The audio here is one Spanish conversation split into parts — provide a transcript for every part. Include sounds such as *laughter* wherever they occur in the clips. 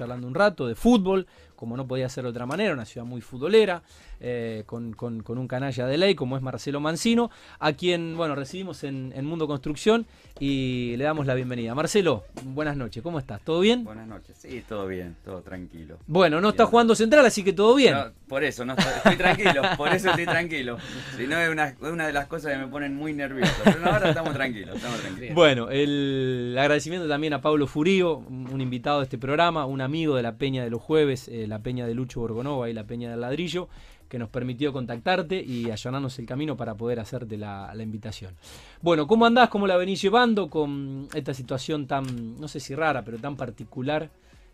charlando un rato de fútbol, como no podía ser de otra manera, una ciudad muy futbolera, eh, con, un canalla de ley como es Marcelo Mancino, a quien bueno recibimos en, Mundo Construcción y le damos la bienvenida. Marcelo, buenas noches, ¿cómo estás? ¿Todo bien? Buenas noches, sí, todo bien, todo tranquilo. Bueno, no está jugando central, así que todo bien. por eso, no estoy, tranquilo, *laughs* por eso estoy tranquilo. Si no, es una, una, de las cosas que me ponen muy nervioso. Pero ahora estamos tranquilos, estamos tranquilos. Bueno, el agradecimiento también a Pablo Furío, un invitado de este programa, un amigo de la Peña de los Jueves, eh, la Peña de Lucho Borgonova y la Peña del Ladrillo, que nos permitió contactarte y allanarnos el camino para poder hacerte la, invitación. Bueno, ¿cómo andás? ¿Cómo la venís llevando con esta situación tan, no sé si rara, pero tan particular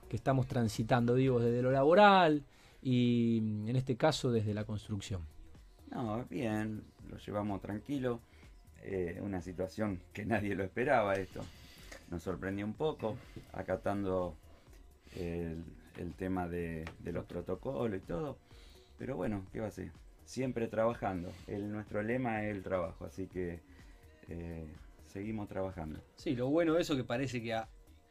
que estamos transitando, digo, desde lo laboral y en este caso desde la construcción? No, bien, lo llevamos tranquilo. Eh, una situación que nadie lo esperaba esto. Nos sorprendió un poco, acatando el, tema de, los protocolos y todo. Pero bueno, ¿qué va a ser? Siempre trabajando. El, nuestro lema es el trabajo, así que eh, seguimos trabajando. Sí, lo bueno de eso que parece que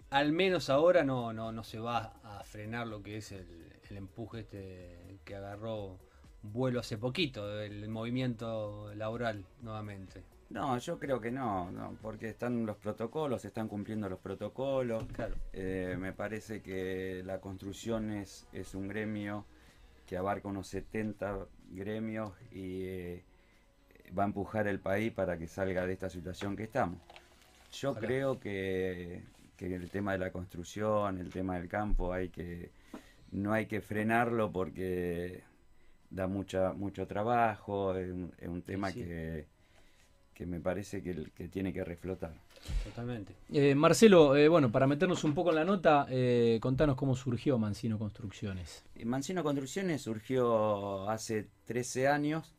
al menos ahora no, no, no se va a frenar lo que es el, el empuje este que agarró vuelo hace poquito, el movimiento laboral nuevamente. No, yo creo que no, no, porque están los protocolos, están cumpliendo los protocolos. Claro. Eh, me parece que la construcción es, es un gremio que abarca unos 70 gremios y eh, va a empujar el país para que salga de esta situación que estamos. Yo creo que, que, el tema de la construcción, el tema del campo, hay que no hay que frenarlo porque da mucha, mucho trabajo, es un, tema que que me parece que, que tiene que reflotar. Totalmente. Eh, Marcelo, eh, bueno, para meternos un poco en la nota, eh, contanos cómo surgió Mancino Construcciones. Mancino Construcciones surgió hace 13 años.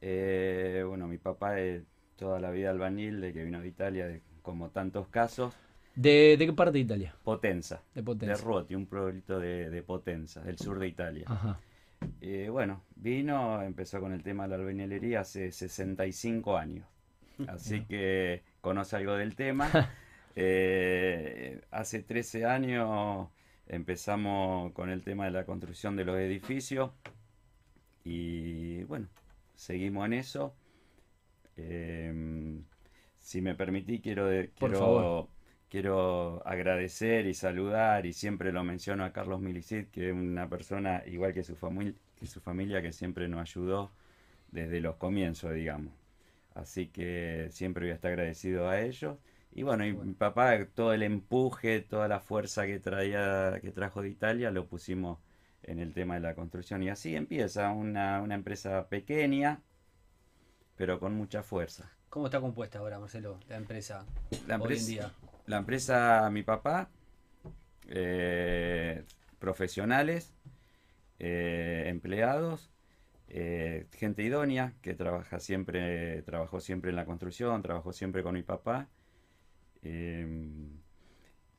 bueno, mi papá es toda la vida albañil, de que vino de Italia, como tantos casos. ¿De, qué parte de Italia? Potenza. De Potenza. De Roti, un pueblito de, de Potenza, del sur de Italia. Ajá. Eh, bueno, vino, empezó con el tema de la albañilería hace 65 años. Así que conoce algo del tema. *laughs* Eh, hace 13 años empezamos con el tema de la construcción de los edificios. Y bueno, seguimos en eso. Eh, si me permití, quiero, quiero, quiero agradecer y saludar, y siempre lo menciono a Carlos Milicit, que es una persona igual que su, familia que su familia que siempre nos ayudó desde los comienzos, digamos. Así que siempre voy a estar agradecido a ellos. Y bueno, y mi papá, todo el empuje, toda la fuerza que traía, que trajo de Italia, lo pusimos en el tema de la construcción. Y así empieza una, una empresa pequeña, pero con mucha fuerza. ¿Cómo está compuesta ahora, Marcelo, la empresa, la empresa hoy en día? La empresa, mi papá, eh, profesionales, eh, empleados, eh, gente idónea que trabaja siempre, trabajó siempre en la construcción, trabajó siempre con mi papá.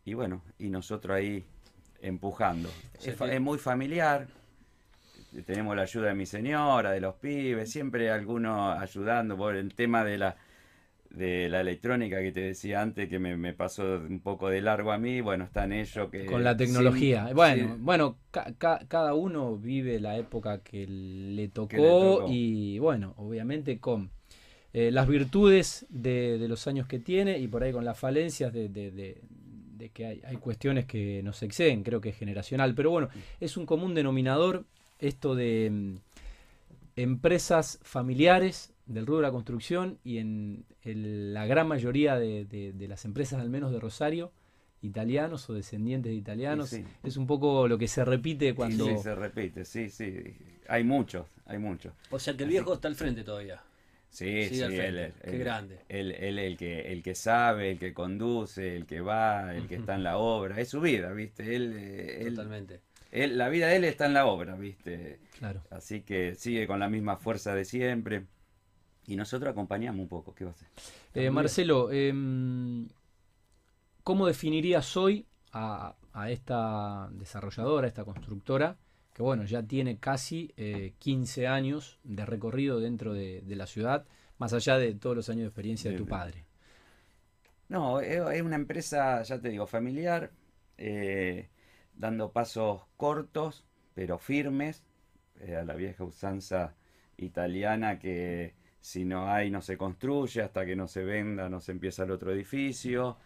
y bueno, y nosotros ahí empujando. es, muy familiar, tenemos la ayuda de mi señora, de los pibes, siempre algunos ayudando por el tema de la de la electrónica que te decía antes, que me, pasó un poco de largo a mí, bueno, están ellos que... Con la tecnología. bueno, bueno cada uno vive la época que le tocó, y bueno, obviamente con eh, las virtudes de, los años que tiene y por ahí con las falencias de, de, que hay, hay, cuestiones que nos exceden, creo que es generacional, pero bueno, es un común denominador esto de mm, empresas familiares del rubro de la construcción y en la gran mayoría de, las empresas, al menos de Rosario, italianos o descendientes de italianos. Es un poco lo que se repite cuando... Sí, se repite, sí, sí. Hay muchos, hay muchos. O sea que el viejo está al frente todavía. Sí, sí, él, Qué grande. Él, él, el, que, el que sabe, el que conduce, el que va, el que está en la obra. Es su vida, ¿viste? Él, eh, Totalmente. Él, la vida de él está en la obra, ¿viste? Claro. Así que sigue con la misma fuerza de siempre. Y nosotros acompañamos un poco, ¿qué va a hacer? Eh, Marcelo, em, ¿cómo definirías hoy a, esta desarrolladora, a esta constructora, que bueno, ya tiene casi 15 eh, años de recorrido dentro de, la ciudad, más allá de todos los años de experiencia de tu padre? No, es una empresa, ya te digo, familiar, eh, dando pasos cortos, pero firmes, eh, a la vieja usanza italiana que si no hay no se construye, hasta que no se venda no se empieza el otro edificio.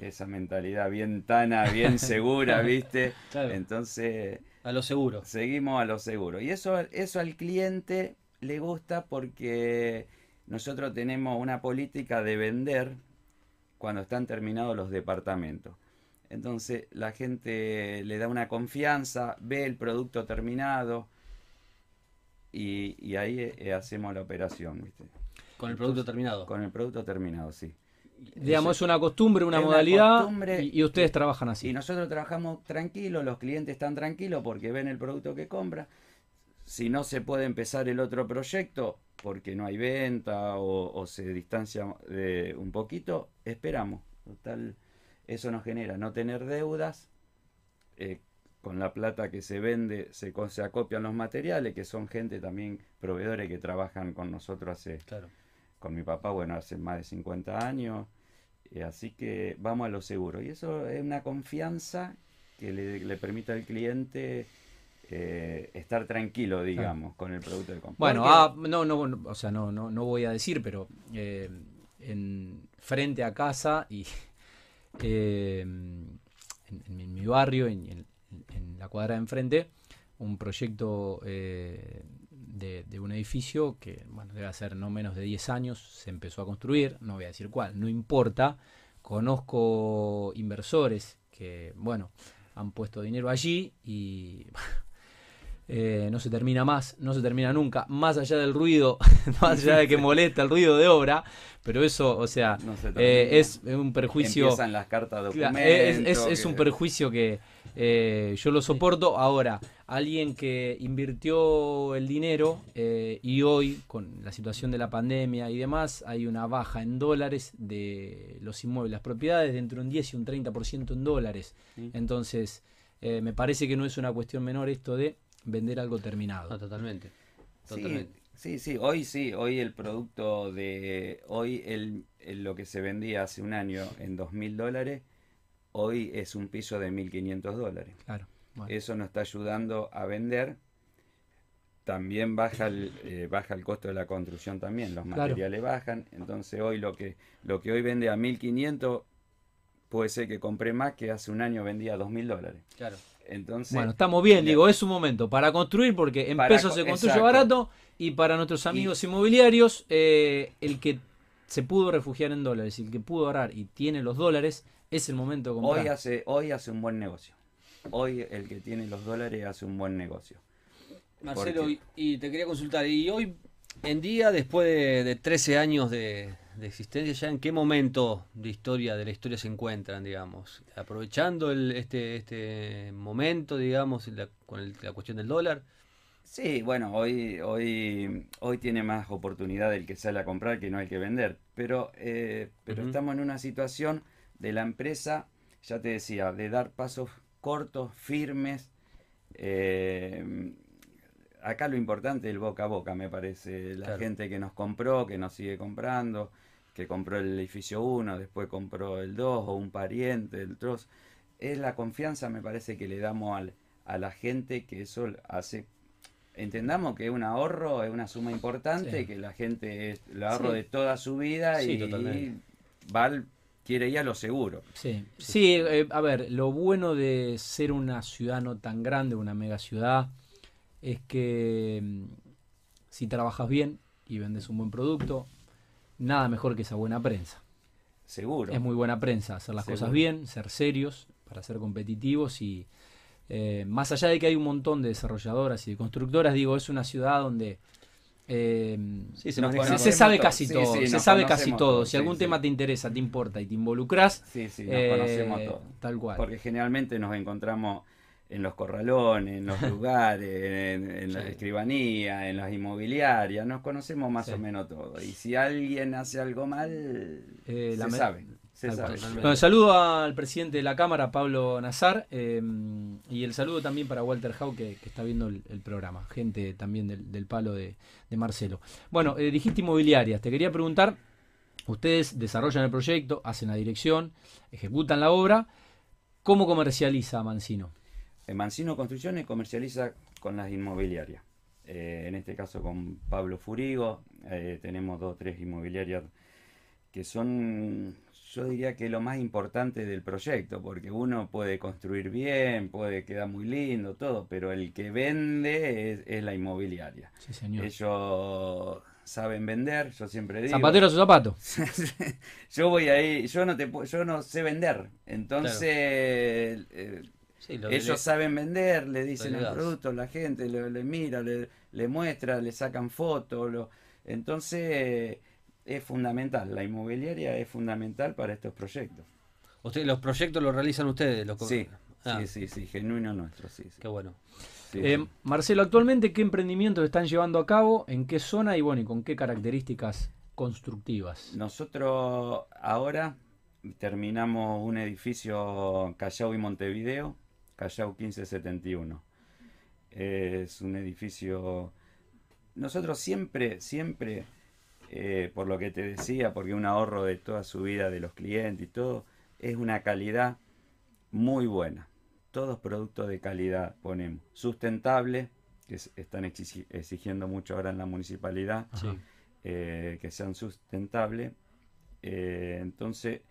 Esa mentalidad bien tana, bien *laughs* segura, ¿viste? Entonces... A lo seguro. Seguimos a lo seguro. Y eso, eso al cliente le gusta porque nosotros tenemos una política de vender cuando están terminados los departamentos. Entonces la gente le da una confianza, ve el producto terminado y, ahí eh, hacemos la operación. ¿viste? Con el producto terminado. Con el producto terminado, sí. Digamos, es una costumbre, una modalidad y, ustedes trabajan así. Y nosotros trabajamos tranquilos, los clientes están tranquilos porque ven el producto que compra. Si no se puede empezar el otro proyecto porque no hay venta o, se distancia de un poquito, esperamos. Total, eso nos genera no tener deudas. Eh, con la plata que se vende se, se acopian los materiales, que son gente también, proveedores que trabajan con nosotros hace, con mi papá, bueno, hace más de 50 años. Eh, así que vamos a lo seguro. Y eso es una confianza que le, permite al cliente eh, estar tranquilo, digamos, con el producto de compra. Bueno, ah, no, no, o sea, no, no, no voy a decir, pero eh, en frente a casa y *laughs* en, mi barrio, en, en, la cuadra de enfrente, un proyecto de, un edificio que debe ser no menos de 10 años, se empezó a construir, no voy a decir cuál, no importa. Conozco inversores que, bueno, han puesto dinero allí y *laughs* eh, no se termina más, no se termina nunca, más allá del ruido, *laughs* más allá de que molesta el ruido de obra, pero eso, o sea, eh, es un perjuicio. Empiezan las cartas es, un perjuicio que eh, yo lo soporto. Ahora, alguien que invirtió el dinero y hoy, con la situación de la pandemia y demás, hay una baja en dólares de los inmuebles, las propiedades de entre un 10 y un 30% en dólares. Entonces, me parece que no es una cuestión menor esto de vender algo terminado. totalmente. Sí, sí, hoy sí, hoy el producto de, hoy el, lo que se vendía hace un año en dos mil dólares, hoy es un piso de 1.500 dólares. Claro. Eso nos está ayudando a vender. También baja el, eh, baja el costo de la construcción también, los materiales bajan. Entonces hoy lo que, lo que hoy vende a 1.500 puede ser que compré más que hace un año vendía a 2.000 dólares. Claro. Entonces, bueno, estamos bien, digo, es un momento para construir porque en pesos se construye barato y para nuestros amigos inmobiliarios, eh, el que se pudo refugiar en dólares y el que pudo ahorrar y tiene los dólares, es el momento de comprar. Hoy hace, hoy hace un buen negocio hoy el que tiene los dólares hace un buen negocio. Marcelo, y te quería consultar, y hoy en día, después de, 13 años de, existencia, ¿ya en qué momento de historia, de la historia se encuentran, digamos? ¿Aprovechando este, este momento, digamos, con la cuestión del dólar? Sí, bueno, hoy, hoy, hoy tiene más oportunidad el que sale a comprar que no el que vender, pero, eh, pero estamos en una situación de la empresa, ya te decía, de dar pasos cortos, firmes. Eh, acá lo importante es el boca a boca, me parece. La gente que nos compró, que nos sigue comprando, que compró el edificio 1, después compró el 2 o un pariente, el trozo. Es la confianza, me parece, que le damos a la gente que eso hace. Entendamos que un ahorro es una suma importante, que la gente es el ahorro de toda su vida y, y, va quiere ir a lo seguro. Sí, sí eh, a ver, lo bueno de ser una ciudad no tan grande, una mega ciudad, es que mm, si trabajas bien y vendes un buen producto, nada mejor que esa buena prensa. Seguro. Es muy buena prensa, hacer las cosas bien, ser serios, para ser competitivos y eh, más allá de que hay un montón de desarrolladoras y de constructoras, digo, es una ciudad donde eh, se, sabe casi todo, se sabe casi todo. Si algún tema te interesa, te importa y te involucras, sí, sí, nos eh, conocemos todos. Tal cual. Porque generalmente nos encontramos en los corralones, en los *laughs* lugares, en, la escribanía, en las inmobiliarias, nos conocemos más o menos todo. Y si alguien hace algo mal, eh, se sabe. Bueno, saludo al presidente de la Cámara, Pablo Nazar, eh, y el saludo también para Walter Hau, que, está viendo el, programa, gente también del, palo de, Marcelo. Bueno, eh, dijiste inmobiliarias, te quería preguntar, ustedes desarrollan el proyecto, hacen la dirección, ejecutan la obra, ¿cómo comercializa Mancino? Mancino Construcciones comercializa con las inmobiliarias. Eh, en este caso con Pablo Furigo, eh, tenemos dos o tres inmobiliarias que son, yo diría que lo más importante del proyecto, porque uno puede construir bien, puede quedar muy lindo, todo, pero el que vende es, la inmobiliaria. Sí, señor. Ellos saben vender, yo siempre digo. Zapatero su zapato. *laughs* yo voy ahí, yo no te yo no sé vender. Entonces eh, ellos saben vender, le dicen el producto, la gente le, mira, le, le, muestra, le sacan fotos. Lo, entonces es fundamental, la inmobiliaria es fundamental para estos proyectos. Usted, ¿Los proyectos los realizan ustedes? Los... Sí, ah. sí, sí, sí, genuino nuestro, sí. Qué bueno. Eh, Marcelo, actualmente, ¿qué emprendimientos están llevando a cabo? ¿En qué zona y bueno, y con qué características constructivas? Nosotros ahora terminamos un edificio Callao y Montevideo, Callao 1571. Es un edificio... Nosotros siempre, siempre, eh, por lo que te decía, porque un ahorro de toda su vida de los clientes y todo, es una calidad muy buena todos productos de calidad ponemos. Sustentable, que están exigiendo mucho ahora en la municipalidad, eh, que sean sustentables. Eh, entonces,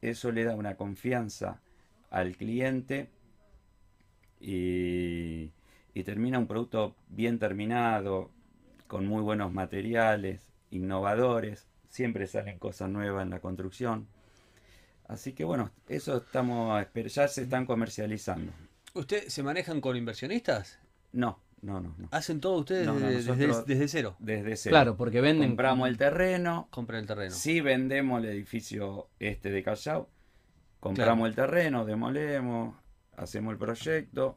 eso le da una confianza al cliente y, y termina un producto bien terminado, con muy buenos materiales, innovadores. Siempre salen cosas nuevas en la construcción. Así que bueno, eso estamos, ya se están comercializando. ¿Ustedes se manejan con inversionistas? No, no, no. ¿Hacen todo ustedes desde, cero? Desde cero. Claro, porque venden. Compramos el terreno. Compran el terreno. Sí, vendemos el edificio este de Callao. Compramos el terreno, demolemos, hacemos el proyecto,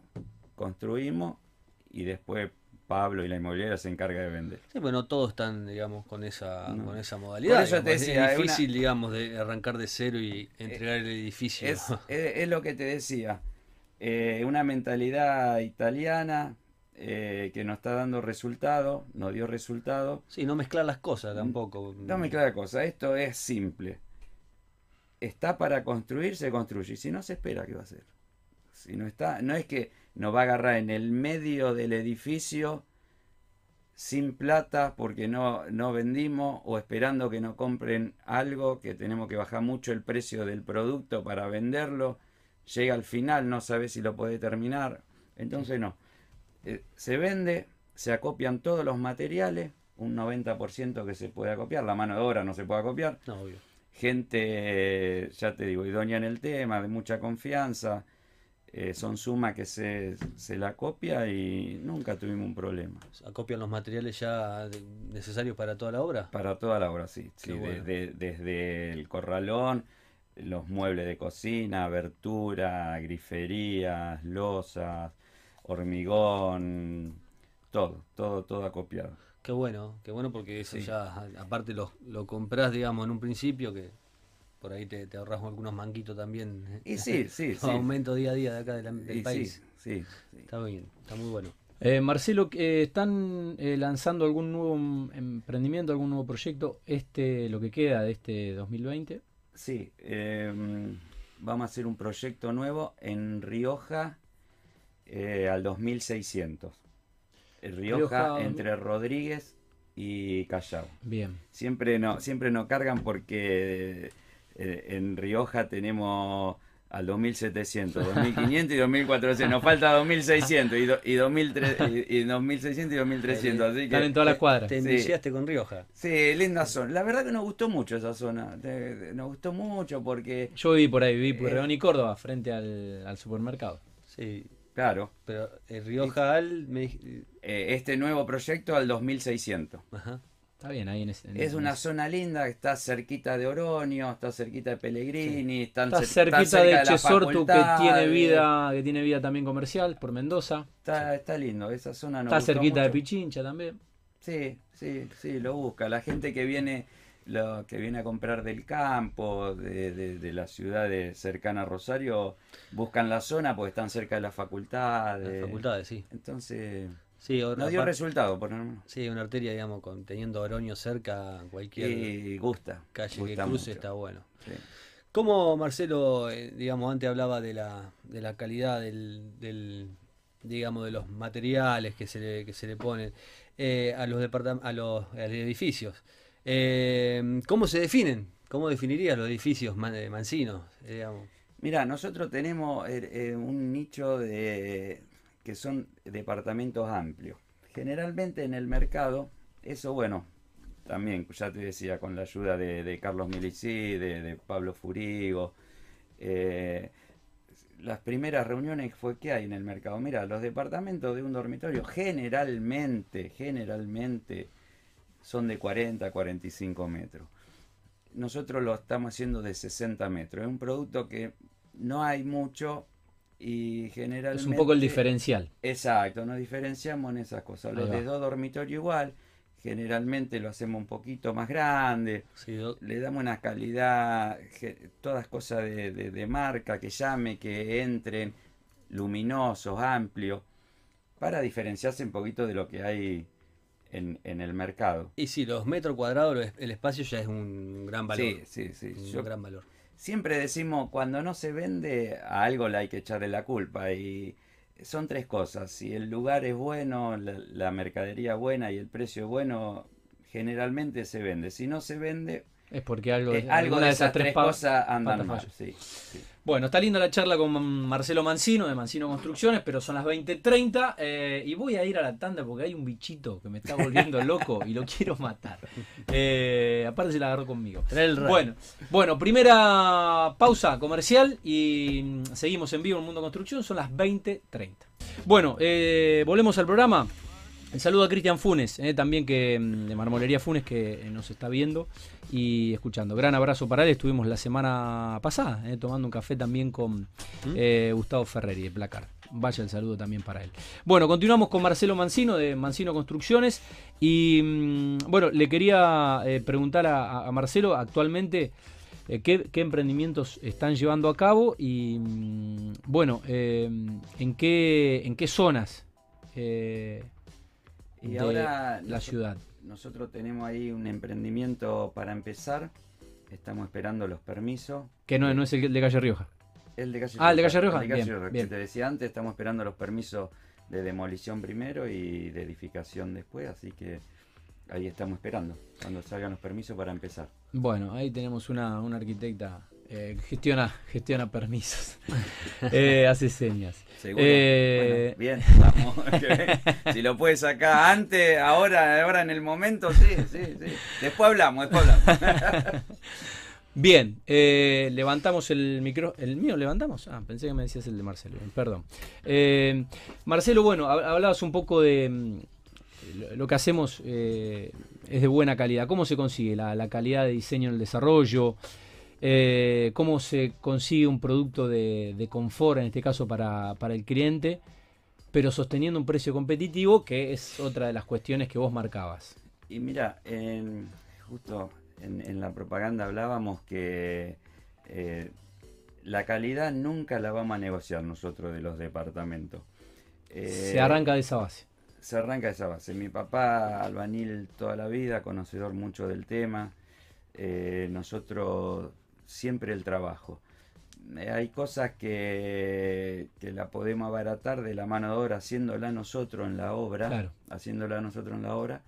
construimos y después Pablo y la inmobiliaria se encarga de vender. Sí, bueno, todos están, digamos, con esa, con esa modalidad. es difícil, digamos, de arrancar de cero y entregar el edificio. Es, lo que te decía. Eh, una mentalidad italiana eh, que nos está dando resultado, nos dio resultado. Sí, no mezclar las cosas tampoco. No mezclar las cosas, esto es simple. Está para construir, se construye. Y si no, se espera que va a ser. Si no está, no es que nos va a agarrar en el medio del edificio sin plata porque no, no vendimos o esperando que nos compren algo que tenemos que bajar mucho el precio del producto para venderlo. Llega al final, no sabe si lo puede terminar. Entonces no. Eh, se vende, se acopian todos los materiales, un 90% que se puede acopiar, la mano de obra no se puede acopiar. Gente, ya te digo, idónea en el tema, de mucha confianza eh, son sumas que se, se, la copia y nunca tuvimos un problema. ¿Acopian los materiales ya necesarios para toda la obra? Para toda la obra, sí. desde, el corralón, los muebles de cocina, abertura, griferías, losas, hormigón, todo, todo, todo acopiado. Qué bueno, qué bueno porque eso ya, aparte lo, lo compras, digamos, en un principio que por ahí te, te ahorras algunos manquitos también. Y sí, *laughs* sí, sí. Aumento día a día de acá del país. Sí, Está bien, está muy bueno. Eh, Marcelo, ¿están eh, lanzando algún nuevo emprendimiento, algún nuevo proyecto, este lo que queda de este 2020? Sí, em, vamos a hacer un proyecto nuevo en Rioja eh, al 2600. Rioja, entre Rodríguez y Callao. Bien. Siempre no, siempre nos cargan porque eh, en Rioja tenemos al 2700, 2500 y 2400. Nos falta 2600 y, y, 2600 y 2300. Así que, Están en todas las cuadras. Te iniciaste con Rioja. Sí, linda zona. La verdad que nos gustó mucho esa zona. Nos gustó mucho porque. Yo viví por ahí, viví por eh, y Córdoba, frente al, supermercado. Sí. Claro. Pero el Rioja al. Eh, este nuevo proyecto al 2600. Ajá. Está bien, ahí en, ese, Es una zona linda, está cerquita de Oroño, está cerquita de Pellegrini, está, cerquita de, Chesortu que tiene vida, que tiene vida también comercial por Mendoza. Está, está lindo, esa zona Está cerquita de Pichincha también. Sí, sí, sí, lo busca. La gente que viene, lo, que viene a comprar del campo, de, de, de la ciudad cercana a Rosario, buscan la zona porque están cerca de las facultades. Las facultades, sí. Entonces Sí, no dio resultado, por Sí, una arteria, digamos, con, teniendo Oroño cerca, cualquier y gusta, calle que cruce está bueno. ¿Cómo, Marcelo, eh, digamos, antes hablaba de la, de la calidad del, digamos, de los materiales que se le, que se le ponen eh, a, los a los edificios. Eh, ¿Cómo se definen? ¿Cómo definirías los edificios mansinos? Digamos? Mira, nosotros tenemos un nicho de que son departamentos amplios. Generalmente en el mercado, eso bueno, también, ya te decía, con la ayuda de, Carlos Milicí, de, Pablo Furigo, eh, las primeras reuniones fue que hay en el mercado. Mira, los departamentos de un dormitorio generalmente, generalmente son de 40 45 metros. Nosotros lo estamos haciendo de 60 metros. Es un producto que no hay mucho y generalmente... Es un poco el diferencial. Exacto, nos diferenciamos en esas cosas. Los de dos dormitorios igual, generalmente lo hacemos un poquito más grande, le damos una calidad, todas cosas de, marca, que llame, que entren, luminosos, amplios, para diferenciarse un poquito de lo que hay en, el mercado. Y si los metros cuadrados, el espacio ya es un gran valor. Sí, sí, sí. Un gran valor. Siempre decimos, cuando no se vende, a algo le hay que echarle la culpa y son tres cosas. Si el lugar es bueno, la, mercadería buena y el precio es bueno, generalmente se vende. Si no se vende, es porque algo, de esas, tres, cosas andan mal. Bueno, está linda la charla con Marcelo Mancino de Mancino Construcciones, pero son las 20.30 eh, y voy a ir a la tanda porque hay un bichito que me está volviendo *laughs* loco y lo quiero matar. Eh, aparte se la agarró conmigo. Bueno, bueno, primera pausa comercial y seguimos en vivo en Mundo Construcción, son las 20.30. Bueno, eh, volvemos al programa. El saludo a Cristian Funes, eh, también que mm, de Marmolería Funes, que eh, nos está viendo y escuchando. Gran abrazo para él. Estuvimos la semana pasada eh, tomando un café también con ¿Mm? Gustavo Ferreri de Placar. Vaya el saludo también para él. Bueno, continuamos con Marcelo Mancino de Mancino Construcciones. Y mm, bueno, le quería preguntar a, Marcelo actualmente. ¿qué, emprendimientos están llevando a cabo y bueno, en, qué, en qué zonas y ahora la ciudad. Nosotros tenemos ahí un emprendimiento para empezar. Estamos esperando los permisos. Que no, no es el de Calle Rioja. El de Calle Ah, el de Calle Rioja. bien, te decía antes, estamos esperando los permisos de demolición primero y de edificación después, así que ahí estamos esperando cuando salgan los permisos para empezar. Bueno, ahí tenemos una, una arquitecta eh, gestiona, gestiona permisos, *laughs* eh, hace señas. Seguro. Eh, bien, vamos. *laughs* si lo puedes sacar antes, ahora, ahora en el momento, sí, sí, sí. Después hablamos, después hablamos. *laughs* Bien, levantamos el micro. ¿El mío levantamos? Ah, pensé que me decías el de Marcelo. Perdón. Marcelo, bueno, hablabas un poco de mm, lo que hacemos es de buena calidad. ¿Cómo se consigue la, la calidad de diseño en el desarrollo? Eh, cómo se consigue un producto de, confort, en este caso para, el cliente, pero sosteniendo un precio competitivo, que es otra de las cuestiones que vos marcabas. Y mira, justo en, la propaganda hablábamos que eh, la calidad nunca la vamos a negociar nosotros de los departamentos. se eh, arranca de esa base. Se arranca de esa base. Mi papá, albanil toda la vida, conocedor mucho del tema. nosotros siempre el trabajo. Eh, hay cosas que, que, la podemos abaratar de la mano de obra haciéndola nosotros en la obra, haciéndola nosotros en la obra,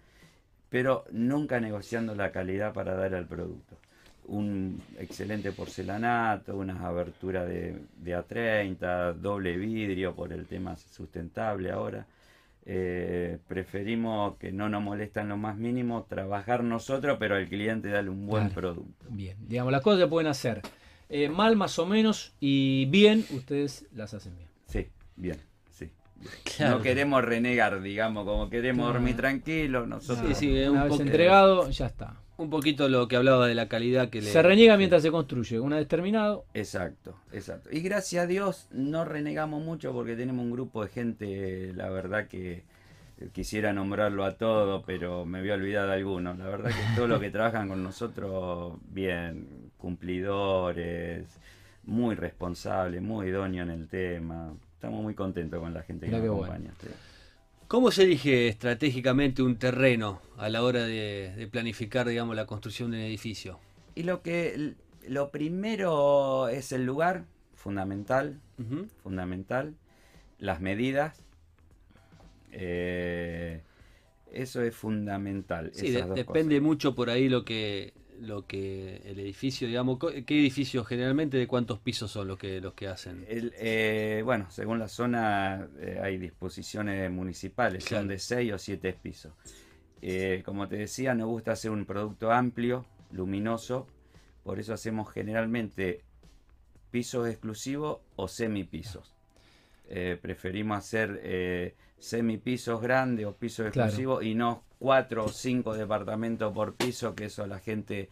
pero nunca negociando la calidad para dar al producto. Un excelente porcelanato, unas aberturas de, de A30, doble vidrio por el tema sustentable ahora. Eh, preferimos que no nos molestan lo más mínimo, trabajar nosotros, pero al cliente darle un buen producto. Bien, digamos, las cosas se pueden hacer eh, mal más o menos y bien, ustedes las hacen bien. Sí, bien, sí. No queremos renegar, digamos, como queremos dormir tranquilo, nosotros. Sí, sí, una vez entregado, ya está un poquito lo que hablaba de la calidad que le... Se reniega mientras se construye, una vez terminado. Exacto, exacto. Y gracias a Dios no renegamos mucho porque tenemos un grupo de gente, la verdad que quisiera nombrarlo a todos, pero me voy a olvidar de algunos. La verdad que todos los que *laughs* trabajan con nosotros, bien, cumplidores, muy responsables, muy idóneos en el tema. Estamos muy contentos con la gente que nos acompaña. ¿Cómo se elige estratégicamente un terreno a la hora de, planificar, digamos, la construcción de un edificio? Y lo que lo primero es el lugar, fundamental, fundamental. Las medidas, eh, eso es fundamental. Sí, depende mucho por ahí lo que lo que el edificio, digamos, ¿qué edificios generalmente de cuántos pisos son los que los que hacen? Eh, bueno, según la zona eh, hay disposiciones municipales, son de 6 o 7 pisos. Eh, como te decía, nos gusta hacer un producto amplio, luminoso, por eso hacemos generalmente pisos exclusivos o semipisos. preferimos hacer semipisos grandes o pisos exclusivos y no cuatro o cinco departamentos por piso, que eso la gente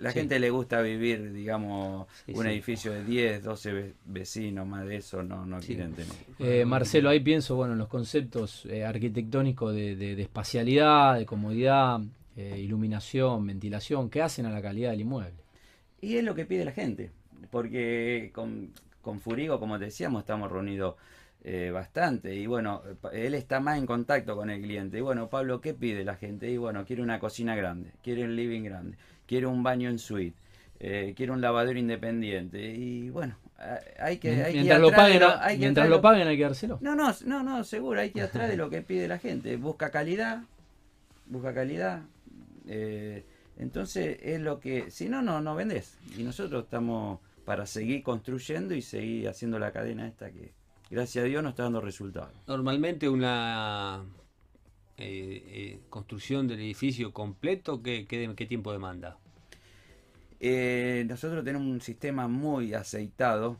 la gente le gusta vivir, digamos, un edificio de 10, 12 vecinos, más de eso no, no quieren tener. Eh, Marcelo, ahí pienso, bueno, en los conceptos eh, arquitectónicos de, espacialidad, de comodidad, eh, iluminación, ventilación, ¿qué hacen a la calidad del inmueble? Y es lo que pide la gente, porque con, con Furigo, como te decíamos, estamos reunidos eh, bastante. Y bueno, él está más en contacto con el cliente. Y bueno, Pablo, ¿qué pide la gente? Y bueno, quiere una cocina grande, quiere un living grande, quiere un baño en suite, eh, quiere un lavadero independiente. Y bueno, hay que... Hay mientras lo paguen, hay mientras lo paguen hay que dárselo. No, no, no, no, seguro, hay que atrás de lo que pide la gente. Busca calidad, busca calidad. Eh, entonces es lo que... Si no, no, no vendés. Y nosotros estamos para seguir construyendo y seguir haciendo la cadena esta que gracias a Dios no está dando resultados. Normalmente una eh, eh, construcción del edificio completo, ¿qué, qué, tiempo demanda? Eh, nosotros tenemos un sistema muy aceitado,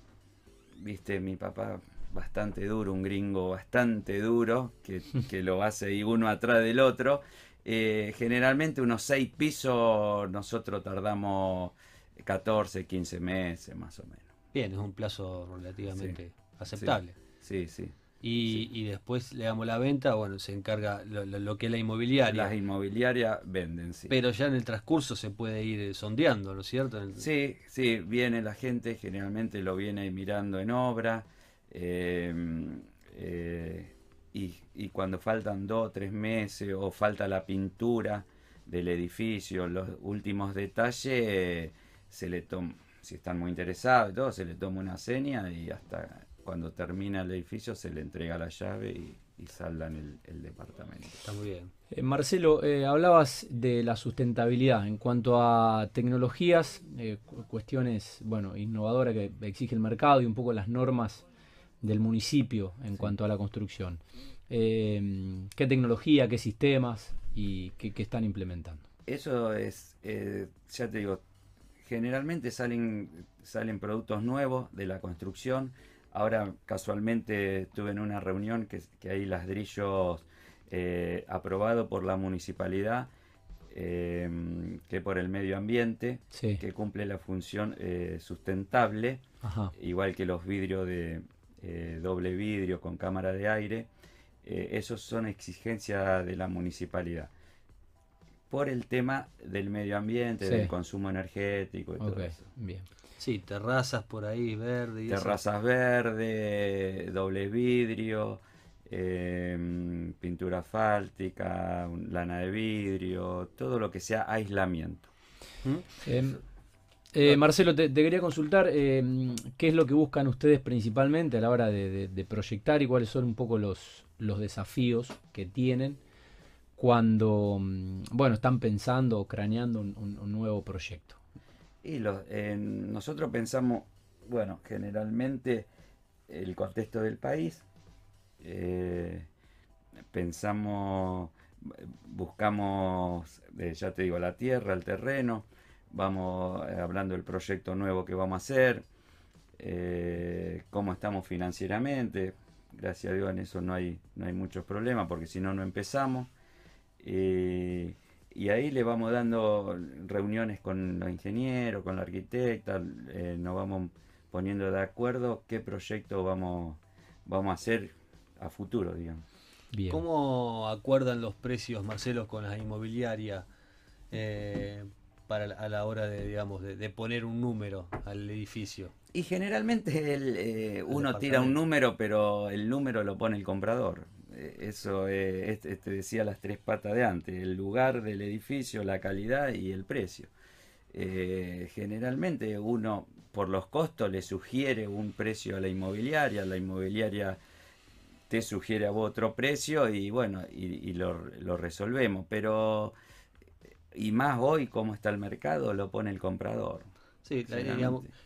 viste, mi papá bastante duro, un gringo bastante duro, que, *laughs* que lo hace uno atrás del otro. generalmente unos seis pisos nosotros tardamos 14, 15 meses más o menos. Bien, es un plazo relativamente aceptable. Sí, sí. Y, después le damos la venta, bueno, se encarga lo, que es la inmobiliaria. Las inmobiliarias venden, sí. Pero ya en el transcurso se puede ir sondeando, ¿no es cierto? Sí, sí, viene la gente, generalmente lo viene mirando en obra. Em, eh, y, y, cuando faltan dos o tres meses o falta la pintura del edificio, los últimos detalles, se le toma, si están muy interesados y todo, se le toma una seña y hasta cuando termina el edificio se le entrega la llave y, y saldan el, departamento. Está muy bien. Eh, Marcelo, eh, hablabas de la sustentabilidad en cuanto a tecnologías, eh, cuestiones bueno, innovadoras que exige el mercado y un poco las normas del municipio en cuanto a la construcción. ¿Qué tecnología, qué sistemas y qué, qué están implementando? Eso es, ya te digo, generalmente salen, salen productos nuevos de la construcción Ahora casualmente estuve en una reunión que, que hay ladrillos eh, aprobado por la municipalidad, eh, que por el medio ambiente, que cumple la función eh, sustentable, igual que los vidrios de eh, doble vidrio con cámara de aire. esos son exigencias de la municipalidad por el tema del medio ambiente, del consumo energético y todo eso. Bien. Sí, terrazas por ahí, verde. terrazas verde, doble vidrio, em, pintura asfáltica, lana de vidrio, todo lo que sea aislamiento. ¿Mm? Em, eh, Marcelo, te, quería consultar em, qué es lo que buscan ustedes principalmente a la hora de, proyectar y cuáles son un poco los, los desafíos que tienen cuando mm, bueno, están pensando o craneando un nuevo proyecto. Y nosotros pensamos, bueno, generalmente el contexto del país, eh, pensamos, buscamos, eh, ya te digo, la tierra, el terreno, vamos eh, hablando del proyecto nuevo que vamos a hacer, cómo estamos financieramente, gracias a Dios en eso no hay, no hay muchos problemas, porque si no, no empezamos y ahí le vamos dando reuniones con los ingenieros, con la arquitecta, eh, nos vamos poniendo de acuerdo qué proyecto vamos, vamos a hacer a futuro, digamos. ¿Cómo acuerdan los precios, Marcelo, con las inmobiliarias eh, para a la hora de, digamos, de, poner un número al edificio? Y generalmente el, eh, uno tira un número, pero el número lo pone el comprador. Eh, eso eh, te decía las tres patas de antes, el lugar del edificio, la calidad y el precio. Eh, generalmente uno por los costos le sugiere un precio a la inmobiliaria, la inmobiliaria te sugiere a vos otro precio y bueno, y, lo, lo, resolvemos. Pero, y más hoy, cómo está el mercado, lo pone el comprador. Sí,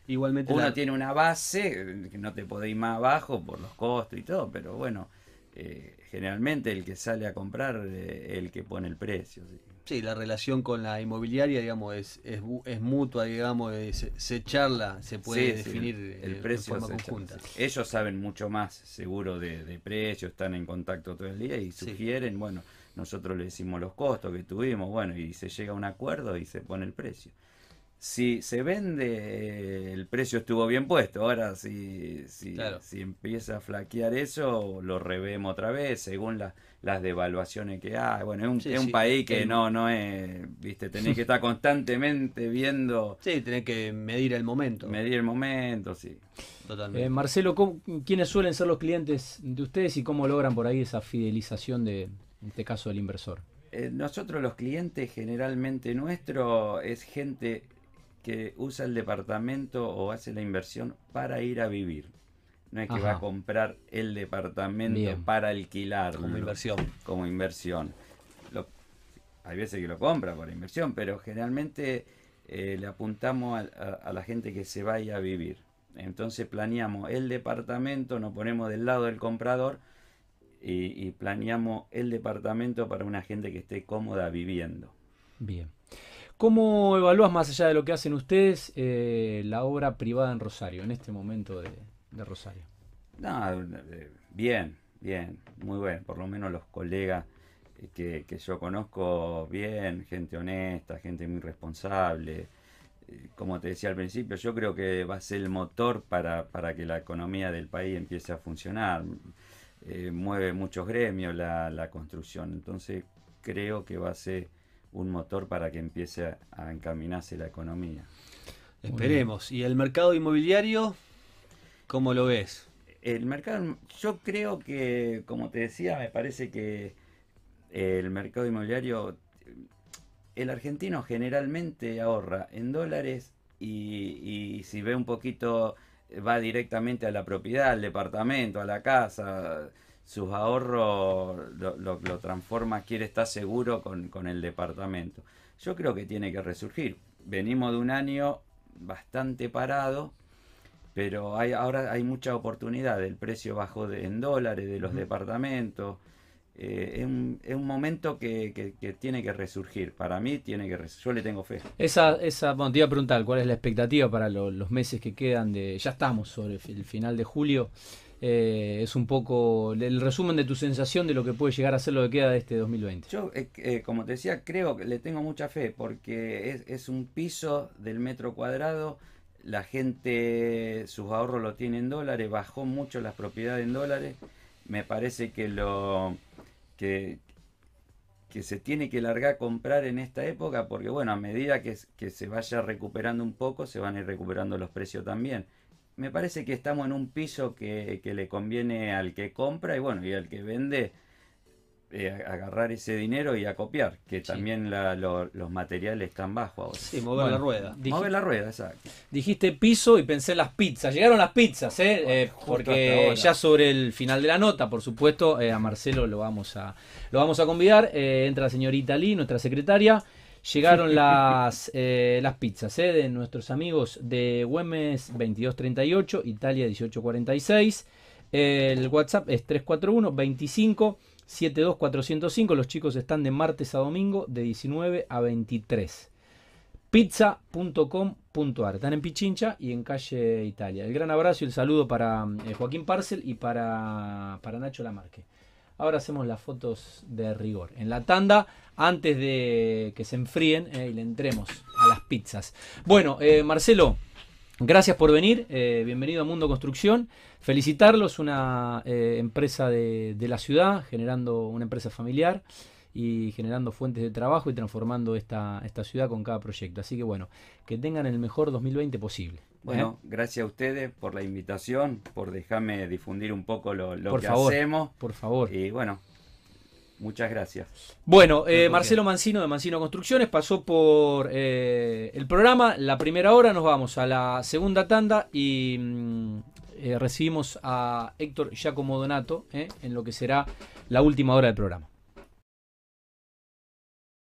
igualmente. Uno tiene una base, que no te podés ir más abajo por los costos y todo, pero bueno, eh, generalmente el que sale a comprar eh, el que pone el precio. ¿sí? la relación con la inmobiliaria, digamos, es, es, mutua, digamos, se, charla, se puede definir el, eh, precio de forma conjunta. Ellos saben mucho más, seguro, de, de precios, están en contacto todo el día y sugieren, bueno, nosotros le decimos los costos que tuvimos, bueno, y se llega a un acuerdo y se pone el precio si se vende, el precio estuvo bien puesto. Ahora, si, si, si empieza a flaquear eso, lo revemos otra vez según las devaluaciones que hay. Bueno, es un, es un país que no, no es, viste, tenés que estar constantemente viendo. *laughs* Sí, tenés que medir el momento. Medir el momento, sí. Totalmente. Eh, Marcelo, ¿quiénes suelen ser los clientes de ustedes y cómo logran por ahí esa fidelización de, en este caso, del inversor? Eh, nosotros los clientes generalmente nuestro es gente que usa el departamento o hace la inversión para ir a vivir. No es que va a comprar el departamento para alquilarlo. Como inversión. Como inversión. hay veces que lo compra por inversión, pero generalmente eh, le apuntamos a, la gente que se vaya a vivir. Entonces planeamos el departamento, nos ponemos del lado del comprador y, y planeamos el departamento para una gente que esté cómoda viviendo. Bien. ¿Cómo evalúas, más allá de lo que hacen ustedes, eh, la obra privada en Rosario, en este momento de, Rosario? No, eh, bien, bien, muy bien. Por lo menos los colegas eh, que, yo conozco bien, gente honesta, gente muy responsable. Como te decía al principio, yo creo que va a ser el motor para, que la economía del país empiece a funcionar. mueve muchos gremios la, la construcción, entonces creo que va a ser un motor para que empiece a, encaminarse la economía. Esperemos. ¿Y el mercado inmobiliario, cómo lo ves? El mercado, yo creo que, como te decía, me parece que el mercado inmobiliario, el argentino generalmente ahorra en dólares y, si ve un poquito, va directamente a la propiedad, al departamento, a la casa sus ahorros lo, transforma, quiere estar seguro con, el departamento. Yo creo que tiene que resurgir. Venimos de un año bastante parado, pero hay, ahora hay mucha oportunidad. El precio bajó de, en dólares de los departamentos. Eh, es, un, momento que, tiene que resurgir. Para mí tiene que resurgir. Yo le tengo fe. Esa, esa, bueno, te iba a preguntar cuál es la expectativa para los meses que quedan de. Ya estamos sobre el final de julio. Eh, es un poco el resumen de tu sensación de lo que puede llegar a ser lo que queda de este 2020. Yo, eh, eh, como te decía, creo que le tengo mucha fe porque es, un piso del metro cuadrado. La gente, sus ahorros lo tiene en dólares, bajó mucho las propiedades en dólares. Me parece que lo que, que se tiene que largar a comprar en esta época porque, bueno, a medida que, que se vaya recuperando un poco, se van a ir recuperando los precios también me parece que estamos en un piso que, le conviene al que compra y bueno, y al que vende eh, agarrar ese dinero y acopiar, que también los materiales están bajos ahora. Sí, mover la rueda. mover la rueda, exacto. Dijiste piso y pensé en las pizzas. Llegaron las pizzas, ¿eh? eh porque ya sobre el final de la nota, por supuesto, eh, a Marcelo lo vamos a, lo vamos a convidar. entra la señorita Lee, nuestra secretaria. Llegaron *laughs* las, eh, las pizzas eh, de nuestros amigos de Güemes 2238, Italia 1846. El WhatsApp es 341 25 72405. Los chicos están de martes a domingo de 19 a 23. Pizza.com.ar. Están en Pichincha y en calle Italia. El gran abrazo y el saludo para eh, Joaquín Parcel y para, para Nacho Lamarque. Ahora hacemos las fotos de rigor. En la tanda, antes de que se enfríen eh, y le entremos a las pizzas. Bueno, eh, Marcelo, gracias por venir. Eh, bienvenido a Mundo Construcción. Felicitarlos, una empresa de, de, la ciudad, generando una empresa familiar y generando fuentes de trabajo y transformando esta, esta ciudad con cada proyecto. Así que bueno, que tengan el mejor 2020 posible. ¿eh? Bueno, gracias a ustedes por la invitación, por dejarme difundir un poco lo, que hacemos. Por favor. Y bueno, Muchas gracias. Bueno, eh, Marcelo Mancino de Mancino Construcciones pasó por eh, el programa. La primera hora nos vamos a la segunda tanda y mm, recibimos a Héctor Giacomo Donato en lo que será la última hora del programa.